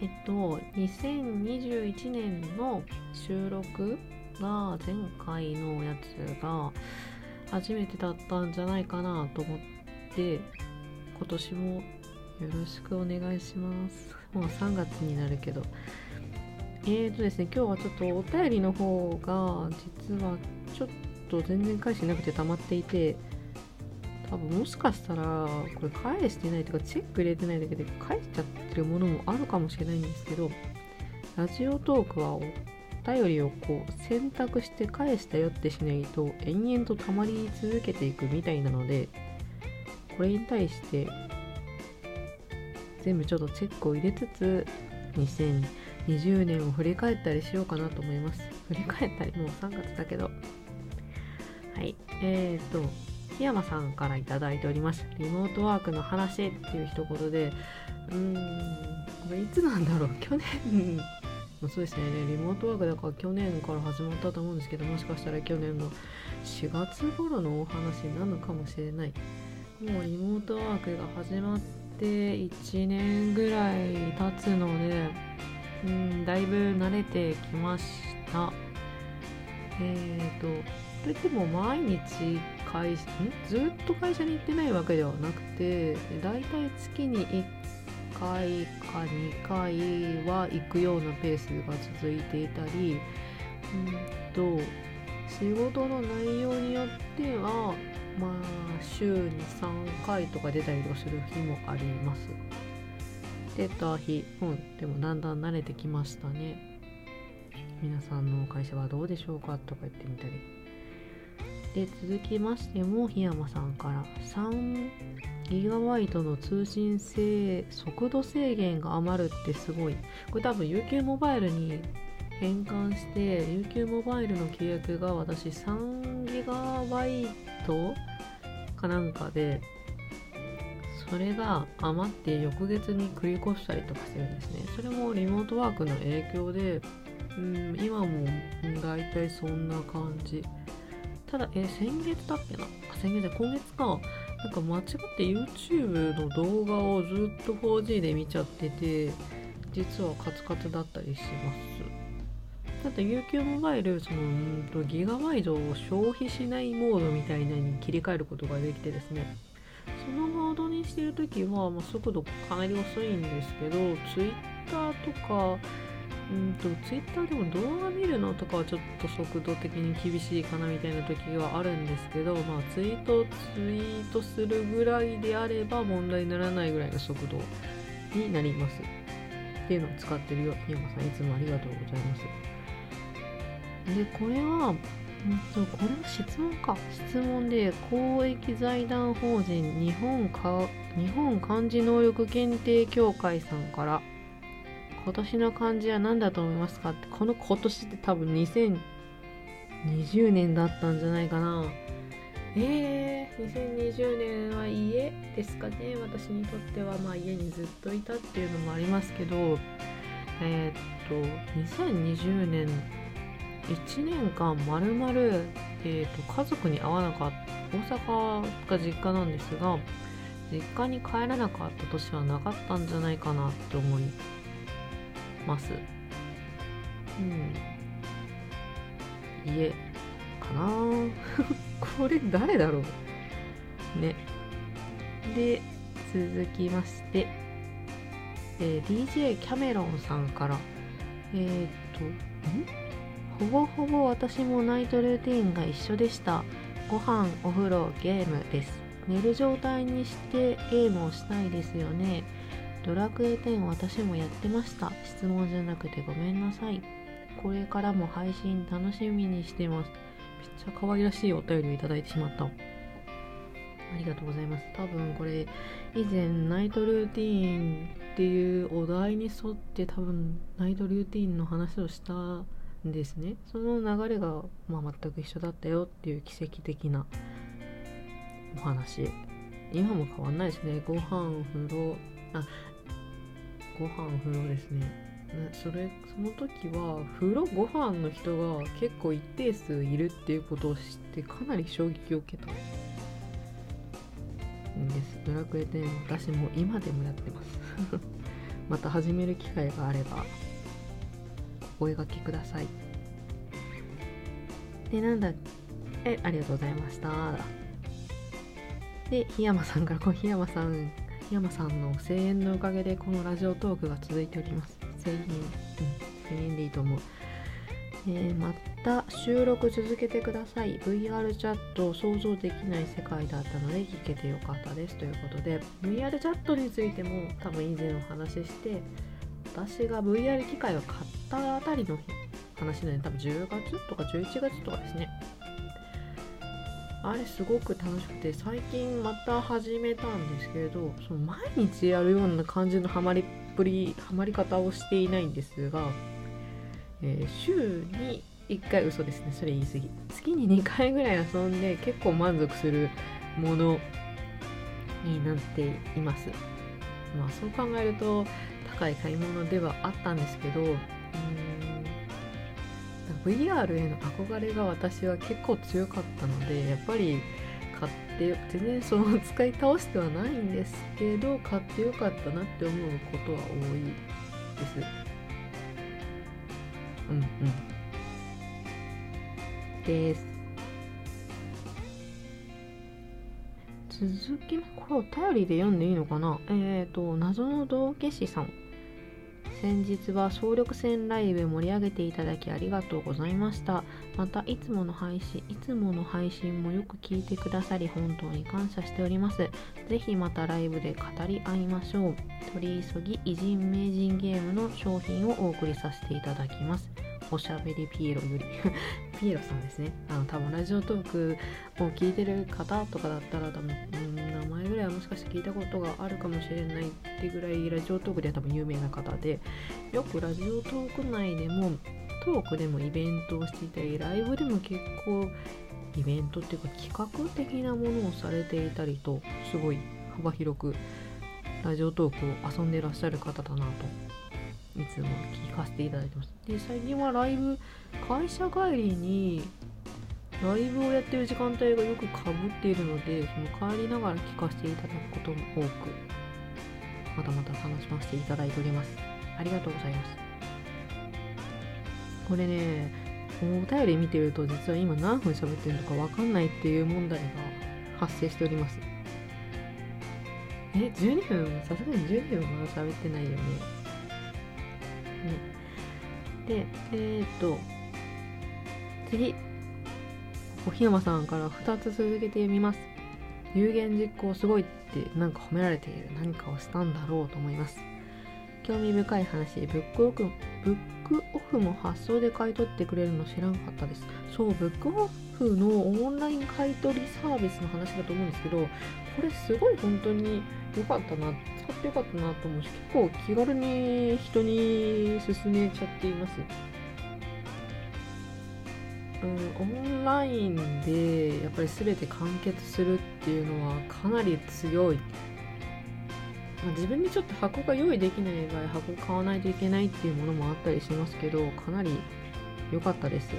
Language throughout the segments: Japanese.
えっと2021年の収録が前回のやつが初めてだったんじゃないかなと思って今年もよろしくお願いします。もう3月になるけど。えーとですね今日はちょっとお便りの方が実はちょっと全然返してなくて溜まっていて多分もしかしたらこれ返してないというかチェック入れてないだけで返しちゃってるものもあるかもしれないんですけどラジオトークはお便りをこう選択して返したよってしないと延々と溜まり続けていくみたいなのでこれに対して全部ちょっとチェックを入れつつ2020年を振り返ったりしようかなと思います。振り返ったりもう3月だけど。はい。えーと檜山さんから頂いております。リモートワークの話っていう一言でうーんこれいつなんだろう？去年。そうですね。リモートワークだから去年から始まったと思うんですけどもしかしたら去年の4月頃のお話なのかもしれない。もうリモートワークが始まって1年ぐらい経つのでうんだいぶ慣れてきました。えーとといっても毎日会社ずっと会社に行ってないわけではなくてだいたい月に1回か2回は行くようなペースが続いていたりうんと仕事の内容によってはまあ週に3回とか出たりとかする日もあります。出た日うんでもだんだん慣れてきましたね。皆さんの会社はどうでしょうかとか言ってみたり。で続きましても檜山さんから。3ギガバイトの通信制速度制限が余るってすごい。これ多分 UQ モバイルに変換して UQ モバイルの契約が私3ギガバイトかなんかでそれが余って翌月に繰り越したりとかしてるんですね。それもリモートワークの影響でうん今も大体そんな感じ。ただ、え先月だっけな？先月で今月か。なんか間違って YouTube の動画をずっと 4G で見ちゃってて、実はカツカツだったりします。ただ UQ モバイル、その、んとギガバイトを消費しないモードみたいなに切り替えることができてですね、そのモードにしてるときは、まあ、速度かなり遅いんですけど、Twitter とか、うんと、ツイッターでも動画見るのとかはちょっと速度的に厳しいかなみたいな時はあるんですけど、まあ、ツイートツイートするぐらいであれば問題にならないぐらいの速度になります。っていうのを使ってるよ。檜山さん、いつもありがとうございます。で、これは、うんと、これは質問か。質問で、公益財団法人日本か日本漢字能力検定協会さんから、今年の漢字は何だと思いますか？ってこの今年って多分2020年だったんじゃないかな。えー、2020年は家ですかね？私にとってはまあ家にずっといたっていうのもありますけどえー、っと2020年1年間まるまる、家族に会わなかった大阪が実家なんですが実家に帰らなかった年はなかったんじゃないかなって思います。うん。家かな。これ誰だろう。ね。で続きまして、えー、DJ キャメロンさんから。えー、っとん？ほぼほぼ私もナイトルーティンが一緒でした。ご飯お風呂ゲームです。寝る状態にしてゲームをしたいですよね。ドラクエ10私もやってました。質問じゃなくてごめんなさい。これからも配信楽しみにしてます。めっちゃ可愛らしいお便りをいただいてしまった。ありがとうございます。多分これ以前ナイトルーティーンっていうお題に沿って多分ナイトルーティーンの話をしたんですね。その流れが、まあ、全く一緒だったよっていう奇跡的なお話。今も変わんないですね。ご飯風呂あご飯風呂ですね。それその時は風呂ご飯の人が結構一定数いるっていうことを知ってかなり衝撃を受けたんです。ドラクエ10私も今でもやってます。また始める機会があればお声がけください。でなんだえありがとうございました。で檜山さんからこの檜山さん山さんの声援のおかげでこのラジオトークが続いております。声援うん声援でいいと思う。えー、また収録続けてください。VR チャット想像できない世界だったので聞けてよかったですということで。VR チャットについても多分以前お話しして私が VR 機械を買ったあたりの話なので多分10月とか11月とかですね。あれすごく楽しくて最近また始めたんですけれどその毎日やるような感じのハマりっぷりハマり方をしていないんですがえー、週に1回嘘ですね。それ言い過ぎ。月に2回ぐらい遊んで結構満足するものになっています。まあそう考えると高い買い物ではあったんですけどうん VR への憧れが私は結構強かったのでやっぱり買って全然その使い倒してはないんですけど買ってよかったなって思うことは多いです。うんうん。です。続きこれお便りで読んでいいのかな？えっ、ー、と謎の道化師さん。先日は総力戦ライブ盛り上げていただきありがとうございました。またいつもの配信いつもの配信もよく聞いてくださり本当に感謝しております。ぜひまたライブで語り合いましょう。取り急ぎ偉人名人ゲームの商品をお送りさせていただきます。おしゃべりピエロより。ピエロさんですね。あの多分ラジオトークを聞いてる方とかだったら多分、うん、らいはもしかして聞いたことがあるかもしれないってぐらいラジオトークでは多分有名な方でよくラジオトーク内でもトークでもイベントをしていたりライブでも結構イベントっていうか企画的なものをされていたりとすごい幅広くラジオトークを遊んでらっしゃる方だなといつも聞かせていただいてます。で最近はライブ会社帰りにライブをやってる時間帯がよくかぶっているのでその帰りながら聞かせていただくことも多くまたまた楽しませていただいております。ありがとうございます。これねお便り見てると実は今何分喋ってるのかわかんないっていう問題が発生しております。え12分？さすがに12分まだ喋ってないよね。でえっ、と次お檜山さんから2つ続けて読みます。有言実行すごいってなんか褒められている。何かをしたんだろうと思います。興味深い話。ブックオフブックオフも発送で買い取ってくれるの知らんかったです。そうブックオフのオンライン買い取りサービスの話だと思うんですけどこれすごい本当に良かったな。使って良かったなと思うし結構気軽に人に勧めちゃっています。うん、オンラインでやっぱり全て完結するっていうのはかなり強いまあ、自分でちょっと箱が用意できない場合箱買わないといけないっていうものもあったりしますけどかなり良かったです。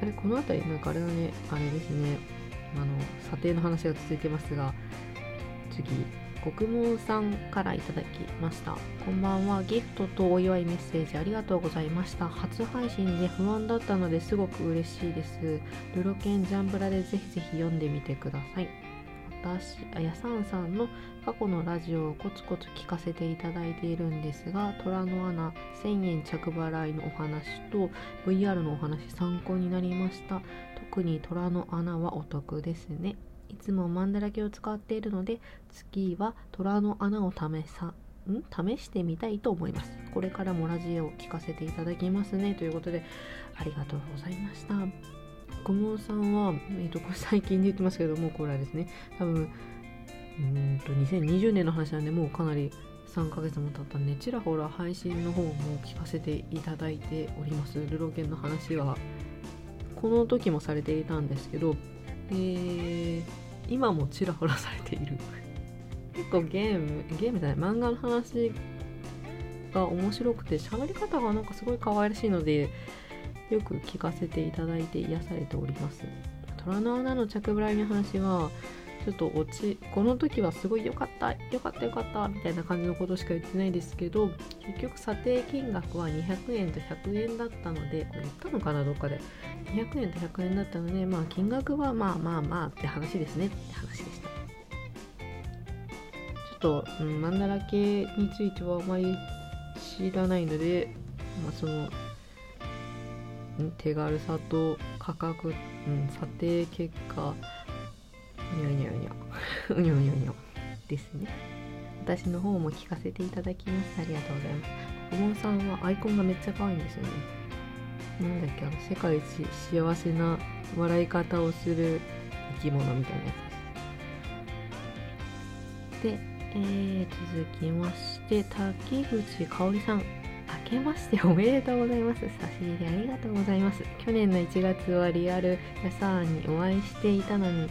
あれこの辺りなんかあれだねあれですねあの査定の話が続いてますが次。国毛さんからいただきました。こんばんは。ギフトとお祝いメッセージありがとうございました。初配信で不安だったのですごく嬉しいです。ルロケンジャンブラでぜひぜひ読んでみてください。私やさんさんの過去のラジオをコツコツ聞かせていただいているんですが虎の穴1000円着払いのお話と VR のお話参考になりました。特に虎の穴はお得ですね。いつもマンダラケを使っているので次は虎の穴を試さん？試してみたいと思います。これからもラジオを聞かせていただきますね。ということでありがとうございました。小室さんは、えーと、これ最近で言ってますけどもこれはですね多分うんと2020年の話なんでもうかなり3ヶ月も経ったんでちらほら配信の方も聞かせていただいております。ルロケンの話はこの時もされていたんですけど、え、今もちらほらされている。結構ゲームゲームじゃない漫画の話が面白くて喋り方がなんかすごい可愛らしいのでよく聞かせていただいて癒されております。虎の穴の着払いの話はちょっと落ちこの時はすごい良かった良かった良かったみたいな感じのことしか言ってないですけど結局査定金額は200円と100円だったのでこれ言ったのかなどっかで。200円と100円だったのでまあ金額はまあまあまあって話ですね。って話でした。ちょっと、うん、マンダラ系についてはあまり知らないのでまあその手軽さと価格、うん、査定結果にょにょにょ。う にょにょにょ。ですね。私の方も聞かせていただきますありがとうございます。おもんさんはアイコンがめっちゃ可愛いんですよね。なんだっけあの世界一幸せな笑い方をする生き物みたいなやつです。で、えー、続きまして滝口香織さん。明けましておめでとうございます。差し入れありがとうございます。去年の1月はリアル屋さんにお会いしていたのに、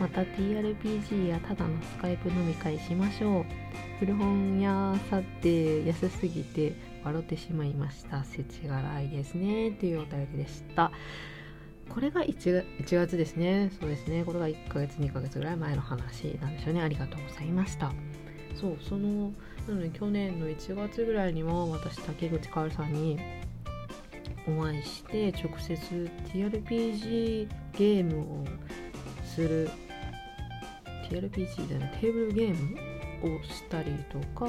また TRPG やただのスカイプ飲み会しましょう。古本屋さって安すぎて笑ってしまいました。世知辛いですね。というお便りでした。これが 1, 1月ですね。そうですね。これが1ヶ月、2ヶ月ぐらい前の話なんですよね。ありがとうございました。そう、その、なので去年の1月ぐらいには私、竹口かおるさんにお会いして直接 TRPG ゲームをする TRPG でねテーブルゲームをしたりとか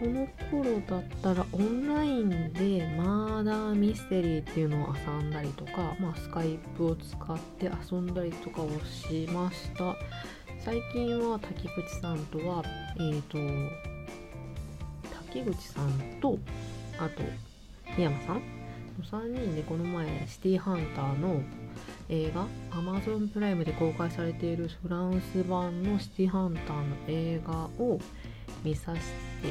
この頃だったらオンラインでマーダーミステリーっていうのを遊んだりとか、まあ、スカイプを使って遊んだりとかをしました。最近は滝口さんとはえっ、ー、と滝口さんとあと檜山さんの3人でこの前シティハンターの映画？Amazon プライムで公開されているフランス版のシティハンターの映画を見させて